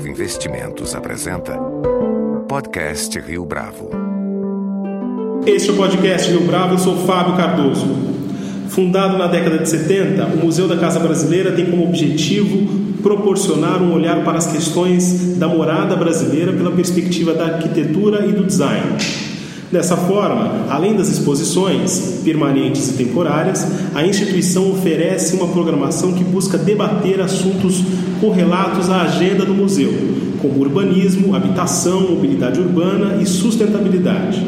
Bravo Investimentos apresenta Podcast Rio Bravo. Este é o podcast Rio Bravo, eu sou Fábio Cardoso. Fundado na década de 70, o Museu da Casa Brasileira tem como objetivo proporcionar um olhar para as questões da morada brasileira pela perspectiva da arquitetura e do design. Dessa forma, além das exposições permanentes e temporárias, a instituição oferece uma programação que busca debater assuntos correlatos à agenda do museu, como urbanismo, habitação, mobilidade urbana e sustentabilidade.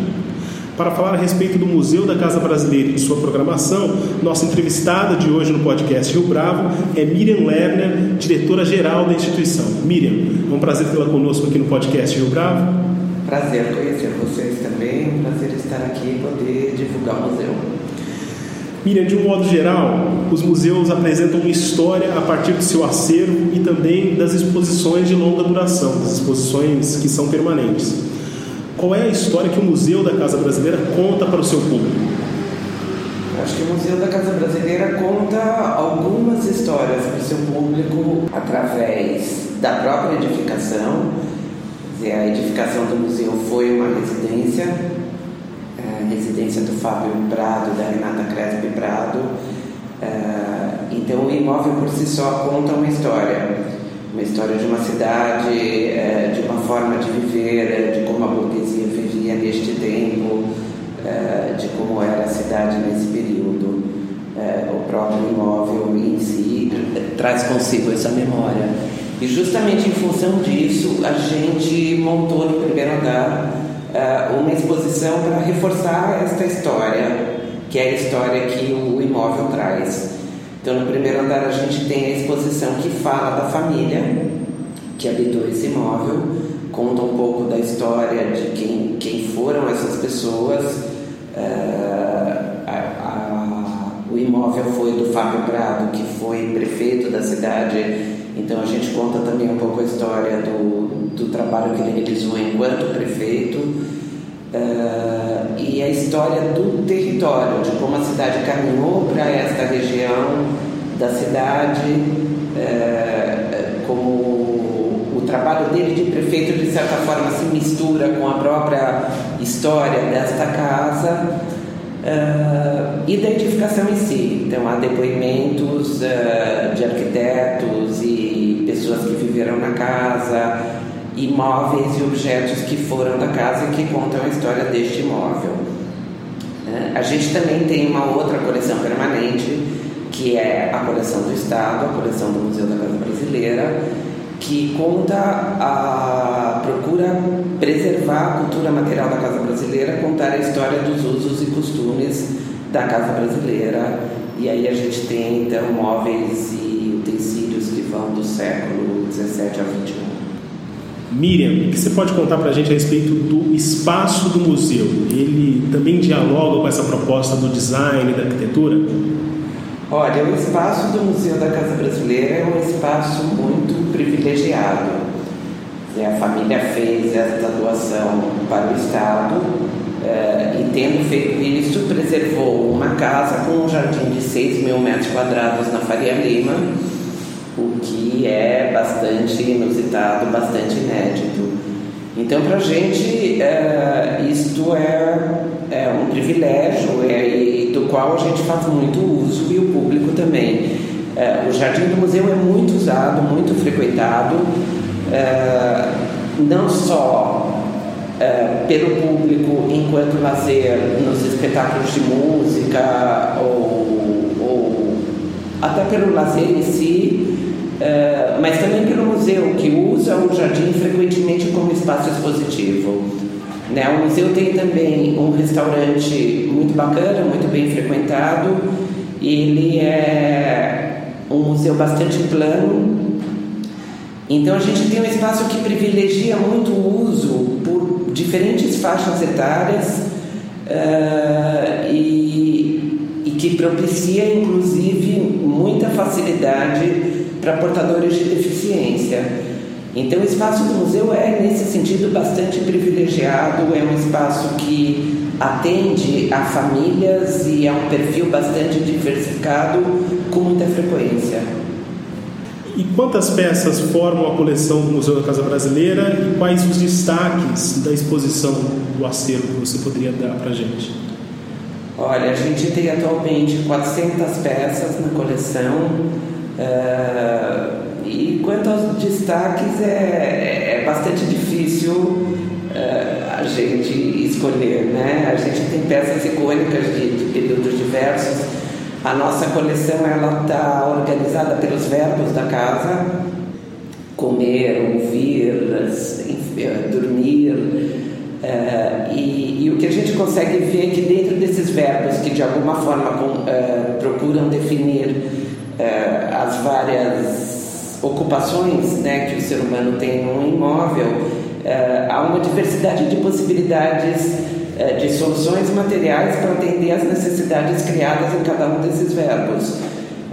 Para falar a respeito do Museu da Casa Brasileira e sua programação, nossa entrevistada de hoje no podcast Rio Bravo é Miriam Lerner, diretora-geral da instituição. Miriam, é um prazer tê-la conosco aqui no podcast Rio Bravo. Prazer conhecer vocês também, prazer estar aqui e poder divulgar o museu. Miriam, de um modo geral, os museus apresentam uma história a partir do seu acervo e também das exposições de longa duração, das exposições que são permanentes. Qual é a história que o Museu da Casa Brasileira conta para o seu público? Acho que o Museu da Casa Brasileira conta algumas histórias para o seu público através da própria edificação. A edificação do museu foi uma residência residência do Fábio Prado, da Renata Crespi Prado. Uh, então, o imóvel por si só conta uma história, uma história de uma cidade, uh, de uma forma de viver, de como a burguesia vivia neste tempo, de como era a cidade nesse período. o próprio imóvel em si traz consigo essa memória. E justamente em função disso, a gente montou no primeiro andar uh, uma exposição para reforçar esta história, que é a história que o imóvel traz. Então, no primeiro andar, a gente tem a exposição que fala da família que habitou esse imóvel, conta um pouco da história de quem, quem foram essas pessoas. Uh, a, a, o imóvel foi do Fábio Prado, que foi prefeito da cidade, então a gente conta também um pouco a história do, do trabalho que ele realizou enquanto prefeito uh, e a história do território, de como a cidade caminhou para esta região da cidade, uh, como o trabalho dele de prefeito de certa forma se mistura com a própria história desta casa. Uh, em si. Então, há depoimentos uh, de arquitetos e pessoas que viveram na casa, imóveis e objetos que foram da casa e que contam a história deste imóvel. Uh, a gente também tem uma outra coleção permanente, que é a coleção do Estado, a coleção do Museu da Casa Brasileira, que conta a procura preservar a cultura material da casa brasileira, contar a história dos usos e costumes da casa brasileira. E aí a gente tem então móveis e utensílios que vão do século 17 ao 21. Miriam, o que você pode contar para a gente a respeito do espaço do museu? Ele também dialoga com essa proposta do design e da arquitetura? Olha, o espaço do Museu da Casa Brasileira é um espaço muito privilegiado. A família fez esta doação para o Estado uh, e, tendo feito isso, preservou uma casa com um jardim de 6 mil metros quadrados na Faria Lima, o que é bastante inusitado, bastante inédito. Então, para a gente, uh, isto é, é, um privilégio é, qual a gente faz muito uso e o público também. Uh, o Jardim do Museu é muito usado, muito frequentado, uh, não só pelo público enquanto lazer nos espetáculos de música ou, ou até pelo lazer em si, Uh, mas também pelo museu, que usa o jardim frequentemente como espaço expositivo. Né? O museu tem também um restaurante muito bacana, muito bem frequentado. Ele é um museu bastante plano. Então a gente tem um espaço que privilegia muito o uso por diferentes faixas etárias uh, e, e que propicia inclusive muita facilidade para portadores de deficiência. Então, o espaço do museu é, nesse sentido, bastante privilegiado, é um espaço que atende a famílias e a um perfil bastante diversificado com muita frequência. E quantas peças formam a coleção do Museu da Casa Brasileira e quais os destaques da exposição do acervo que você poderia dar para a gente? Olha, a gente tem atualmente 400 peças na coleção. Uh, e quanto aos destaques, é, é bastante difícil uh, a gente escolher. Né? A gente tem peças icônicas de, de períodos diversos a nossa coleção ela está organizada pelos verbos da casa: comer, ouvir, eh, dormir. Uh, e, e, o que a gente consegue ver é que dentro desses verbos que de alguma forma com, procuram definir as várias ocupações né, que o ser humano tem num imóvel, há uma diversidade de possibilidades é, de soluções materiais para atender às necessidades criadas em cada um desses verbos.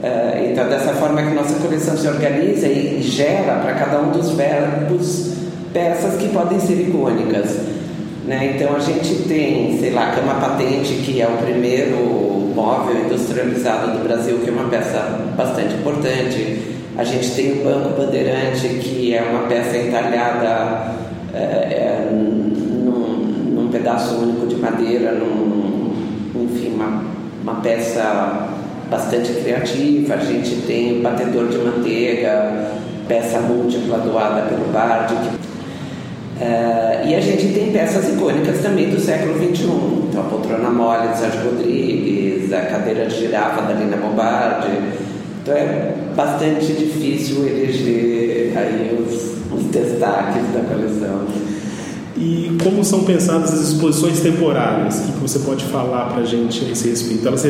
É, então, dessa forma que nossa coleção se organiza e gera para cada um dos verbos peças que podem ser icônicas. Né? Então, a gente tem, sei lá, a cama patente, que é o primeiro móvel industrializado do Brasil, que é uma peça bastante importante. A gente tem o Banco Bandeirante, que é uma peça entalhada é, é, um pedaço único de madeira, num, enfim, uma, uma peça bastante criativa. A gente tem batedor de manteiga, peça múltipla doada pelo Bardi. Uh, e a gente tem peças icônicas também do século XXI. Então, a poltrona mole de Sérgio Rodrigues, a cadeira de girafa da Lina Bombardi. Então, é bastante difícil eleger aí os, os destaques da coleção. E como são pensadas as exposições temporárias? O que você pode falar para a gente a esse respeito? Elas,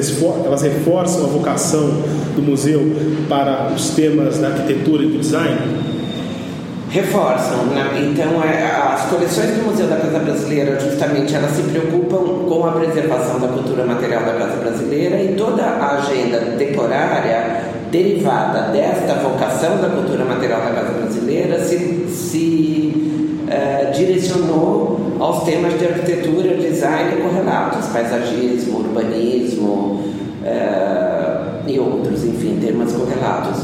elas reforçam a vocação do museu para os temas da arquitetura e do design? Reforçam, né? então é, as coleções do Museu da Casa Brasileira justamente elas se preocupam com a preservação da cultura material da Casa Brasileira e toda a agenda temporária derivada desta vocação da cultura material da Casa Brasileira se, se eh, direcionou aos temas de arquitetura, design e correlatos, paisagismo, urbanismo uh, e outros, enfim, temas correlatos.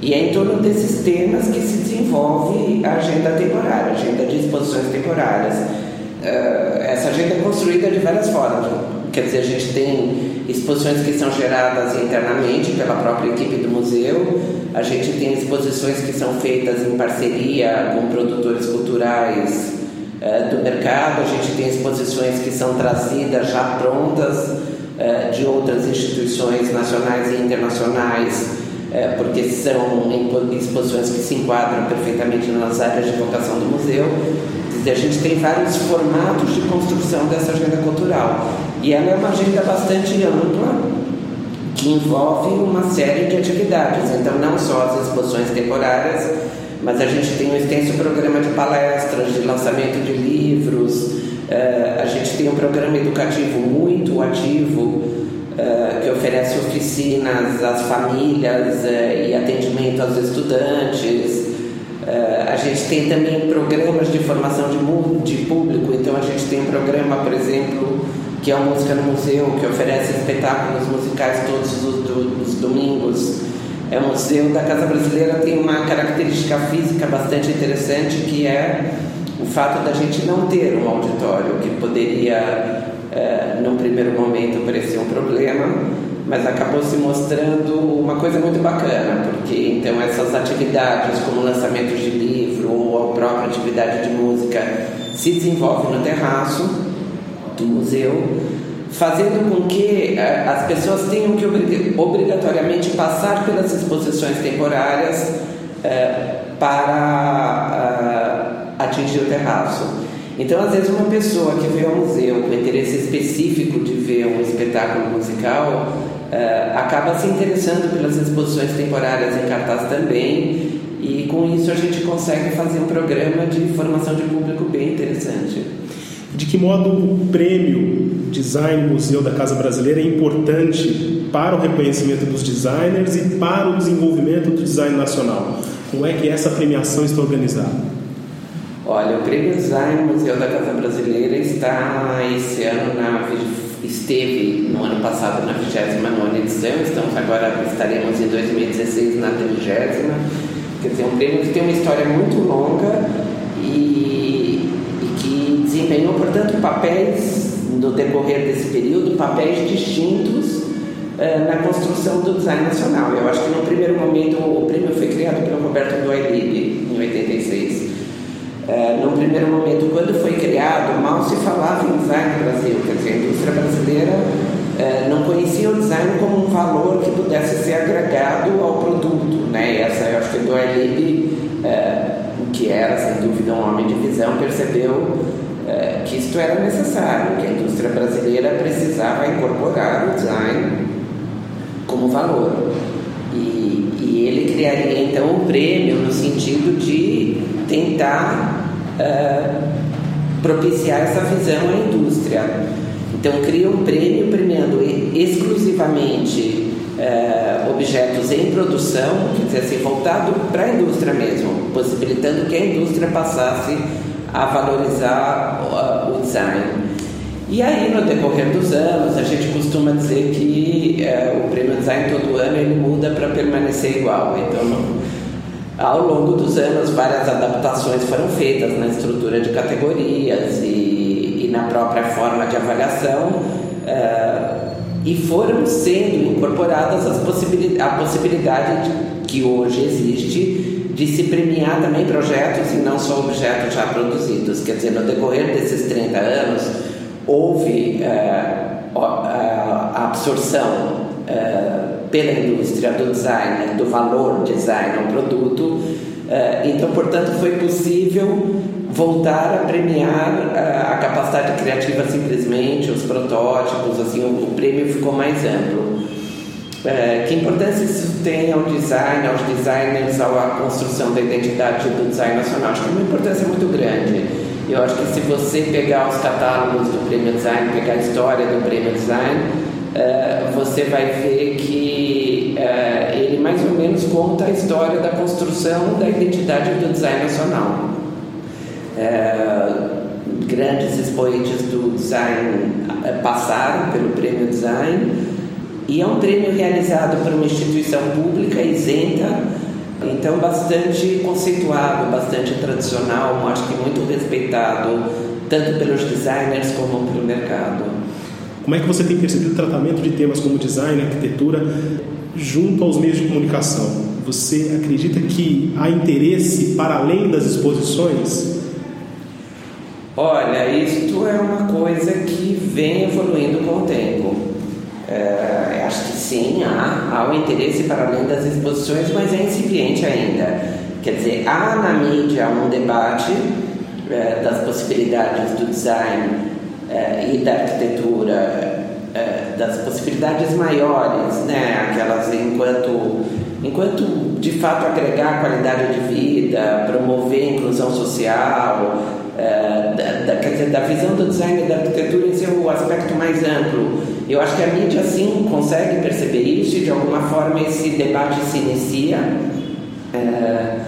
E é em torno desses temas que se desenvolve a agenda temporária, a agenda de exposições temporárias. Uh, essa agenda é construída de várias formas. Quer dizer, a gente tem exposições que são geradas internamente pela própria equipe do museu, a gente tem exposições que são feitas em parceria com produtores culturais uh, do mercado, a gente tem exposições que são trazidas já prontas uh, de outras instituições nacionais e internacionais, uh, porque são exposições que se enquadram perfeitamente nas áreas de vocação do museu. A gente tem vários formatos de construção dessa agenda cultural e ela é uma agenda bastante ampla que envolve uma série de atividades. Então, não só as exposições temporárias, mas a gente tem um extenso programa de palestras, de lançamento de livros, uh, a gente tem um programa educativo muito ativo uh, que oferece oficinas às famílias uh, e atendimento aos estudantes. A gente tem também programas de formação de, de público, então a gente tem um programa, por exemplo, que é o Música no Museu, que oferece espetáculos musicais todos os, os domingos. É um museu da Casa Brasileira tem uma característica física bastante interessante que é o fato da gente não ter um auditório que poderia, é, num primeiro momento, parecer um problema, mas acabou se mostrando uma coisa muito bacana, porque então essas atividades como lançamentos de livro ou a própria atividade de música se desenvolve no terraço do museu, fazendo com que uh, as pessoas tenham que obrigatoriamente passar pelas exposições temporárias uh, para uh, atingir o terraço. Então, às vezes, uma pessoa que vê ao museu com interesse específico de ver um espetáculo musical acaba se interessando pelas exposições temporárias em cartaz também, e com isso a gente consegue fazer um programa de formação de público bem interessante. De que modo o prêmio Design Museu da Casa Brasileira é importante para o reconhecimento dos designers e para o desenvolvimento do design nacional? Como é que essa premiação está organizada? Olha, o Prêmio Design Museu da Casa Brasileira está esse ano na esteve no ano passado na 29 edição, estamos agora estaremos em 2016 na 30 Quer dizer, um prêmio que tem uma história muito longa e, e que desempenhou, portanto, papéis no decorrer desse período, papéis distintos uh, na construção do design nacional. Eu acho que no primeiro momento o prêmio foi criado pelo Roberto Doilib, em 86. Uh, no primeiro momento, quando foi criado, mal se falava em design no Brasil, quer dizer, a indústria brasileira uh, não conhecia o design como um valor que pudesse ser agregado ao produto. Né? E essa, eu acho que Doilib, uh, que era sem dúvida um homem de visão, percebeu que isto era necessário, que a indústria brasileira precisava incorporar o design como valor. E, ele criaria então um prêmio no sentido de tentar propiciar essa visão à indústria. Então cria um prêmio premiando exclusivamente uh, objetos em produção, quer dizer assim, voltado para a indústria mesmo, possibilitando que a indústria passasse a valorizar uh, o design. E aí, no decorrer dos anos, a gente costuma dizer que é, o prêmio design todo ano ele muda para permanecer igual. Então, no, ao longo dos anos, várias adaptações foram feitas na estrutura de categorias e, e na própria forma de avaliação. É, e foram sendo incorporadas as possibilidade, a possibilidade de, que hoje existe de se premiar também projetos e não só objetos já produzidos. Quer dizer, no decorrer desses 30 anos, houve uh, a absorção uh, pela indústria do design, do valor design ao produto, uh, então, portanto, foi possível voltar a premiar a capacidade criativa simplesmente, os protótipos, assim, o, prêmio ficou mais amplo. que importância isso tem ao design, aos designers, à construção da identidade do design nacional? Acho que é uma importância muito grande. Eu acho que se você pegar os catálogos do Prêmio Design, pegar a história do Prêmio Design, uh, você vai ver que uh, ele mais ou menos conta a história da construção da identidade do design nacional. Uh, grandes expoentes do design passaram pelo Prêmio Design e é um prêmio realizado por uma instituição pública isenta então, bastante conceituado, bastante tradicional, acho que muito respeitado, tanto pelos designers como pelo mercado. Como é que você tem percebido o tratamento de temas como design, arquitetura, junto aos meios de comunicação? Você acredita que há interesse para além das exposições? Olha, isto é uma coisa que vem evoluindo com o tempo. É, acho que sim, há, há um interesse para além das exposições, mas é incipiente ainda. Quer dizer, há na mídia um debate é, das possibilidades do design e da arquitetura, é, das possibilidades maiores, né? aquelas enquanto, enquanto de fato agregar qualidade de vida, promover inclusão social, é, da, da, quer dizer, da visão do design e da arquitetura em seu aspecto mais amplo eu acho que a mídia, sim, consegue perceber isso e, de alguma forma, esse debate se inicia, é,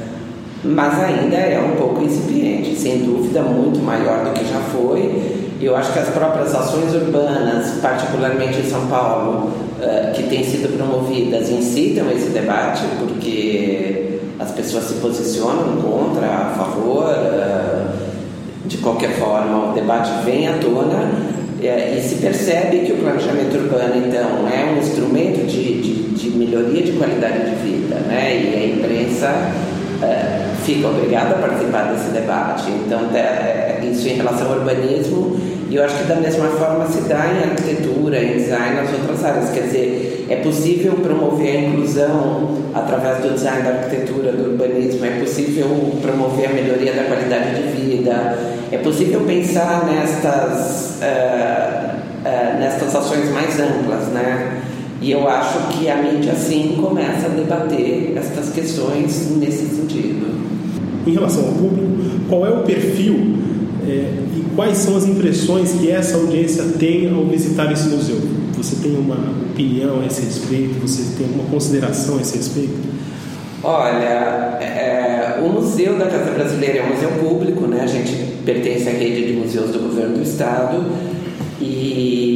mas ainda é um pouco incipiente, sem dúvida, muito maior do que já foi. Eu acho que as próprias ações urbanas, particularmente em São Paulo, é, que têm sido promovidas, incitam esse debate, porque as pessoas se posicionam contra, a favor. É, de qualquer forma, o debate vem à tona é, e se percebe que o planejamento urbano, então, é um instrumento de, de, de melhoria de qualidade de vida, né? E a imprensa é, fica obrigada a participar desse debate. Então, é, isso em relação ao urbanismo, e eu acho que da mesma forma se dá em arquitetura, em design, nas outras áreas. Quer dizer, é possível promover a inclusão através do design da arquitetura, do urbanismo, é possível promover a melhoria da qualidade de vida, é possível pensar nestas, uh, uh, nestas ações mais amplas, né? E eu acho que a mídia, sim, começa a debater estas questões nesse sentido. Em relação ao público, qual é o perfil é, e quais são as impressões que essa audiência tem ao visitar esse museu? Você tem uma opinião a esse respeito? Você tem uma consideração a esse respeito? Olha, é, o Museu da Casa Brasileira é um museu público, né? A gente pertence à rede de museus do governo do estado e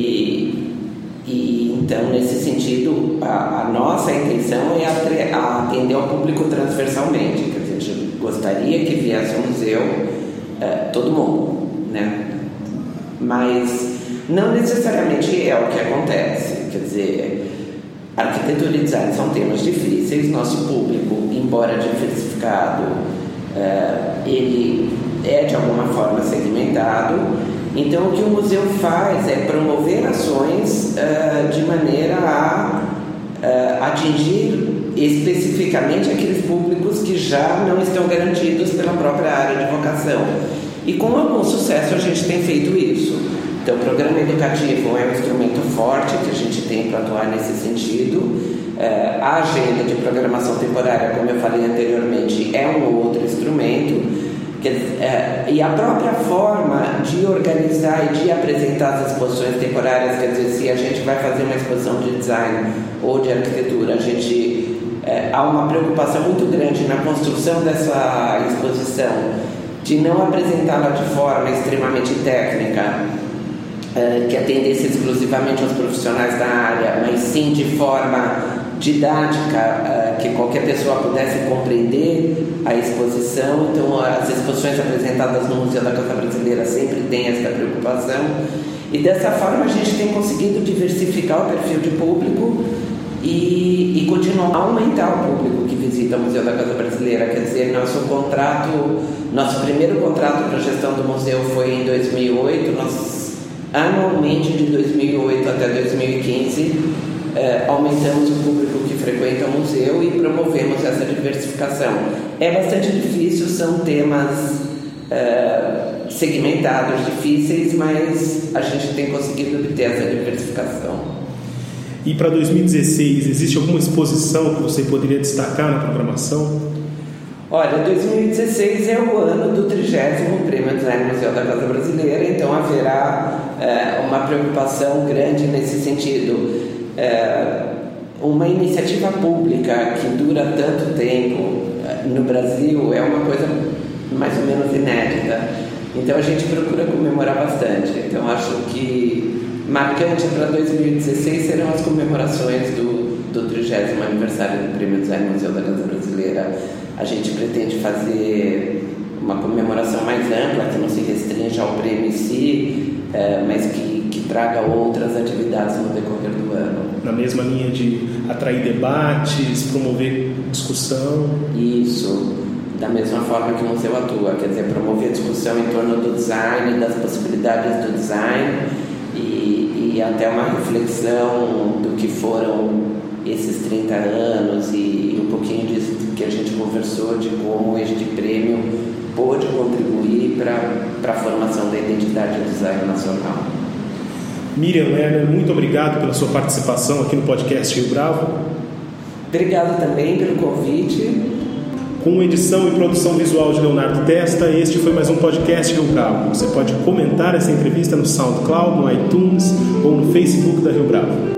Então, nesse sentido, a, a nossa intenção é atender ao público transversalmente. Quer dizer, a gente gostaria que viesse ao museu uh, todo mundo, né? Mas não necessariamente é o que acontece. Quer dizer, arquitetura e design são temas difíceis, nosso público, embora diversificado, uh, ele é de alguma forma segmentado então, o que o museu faz é promover ações uh, de maneira a uh, atingir especificamente aqueles públicos que já não estão garantidos pela própria área de vocação. E com algum sucesso a gente tem feito isso. Então, o programa educativo é um instrumento forte que a gente tem para atuar nesse sentido. Uh, a agenda de programação temporária, como eu falei anteriormente, é um outro instrumento. É, e a própria forma de organizar e de apresentar as exposições temporárias, quer dizer, se a gente vai fazer uma exposição de design ou de arquitetura, a gente é, há uma preocupação muito grande na construção dessa exposição de não apresentá-la de forma extremamente técnica, é, que atendesse exclusivamente aos profissionais da área, mas sim de forma didática uh, que qualquer pessoa pudesse compreender a exposição. Então, as exposições apresentadas no Museu da Casa Brasileira sempre têm essa preocupação. E dessa forma, a gente tem conseguido diversificar o perfil de público e, e continuar a aumentar o público que visita o Museu da Casa Brasileira. Quer dizer, nosso contrato, nosso primeiro contrato para gestão do museu foi em 2008. Nós, anualmente, de 2008 até 2015, eh, aumentamos o público que frequenta o museu e promovemos essa diversificação. É bastante difícil, são temas eh, segmentados, difíceis, mas a gente tem conseguido obter essa diversificação. E para 2016, existe alguma exposição que você poderia destacar na programação? Olha, 2016 é o ano do 30 Prêmio Design Museu da Casa Brasileira, então haverá é, uma preocupação grande nesse sentido é, uma iniciativa pública que dura tanto tempo é, no Brasil é uma coisa mais ou menos inédita. Então a gente procura comemorar bastante. Então acho que marcante para 2016 serão as comemorações do, do 30 aniversário do Prêmio Design Museu da Casa Brasileira. A gente pretende fazer uma comemoração mais ampla, que não se restrinja ao prêmio em si, é, mas que, que traga outras atividades no decorrer do ano na mesma linha de atrair debates, promover discussão. Isso, da mesma forma que o museu atua, quer dizer, promover discussão em torno do design, das possibilidades do design e, e até uma reflexão do que foram esses 30 anos e, e um pouquinho disso que a gente conversou de como este prêmio pôde contribuir para a formação da identidade do design nacional. Miriam Lerner, muito obrigado pela sua participação aqui no podcast Rio Bravo. Obrigado também pelo convite. Com edição e produção visual de Leonardo Testa, este foi mais um podcast Rio Bravo. Você pode comentar essa entrevista no SoundCloud, no iTunes ou no Facebook da Rio Bravo.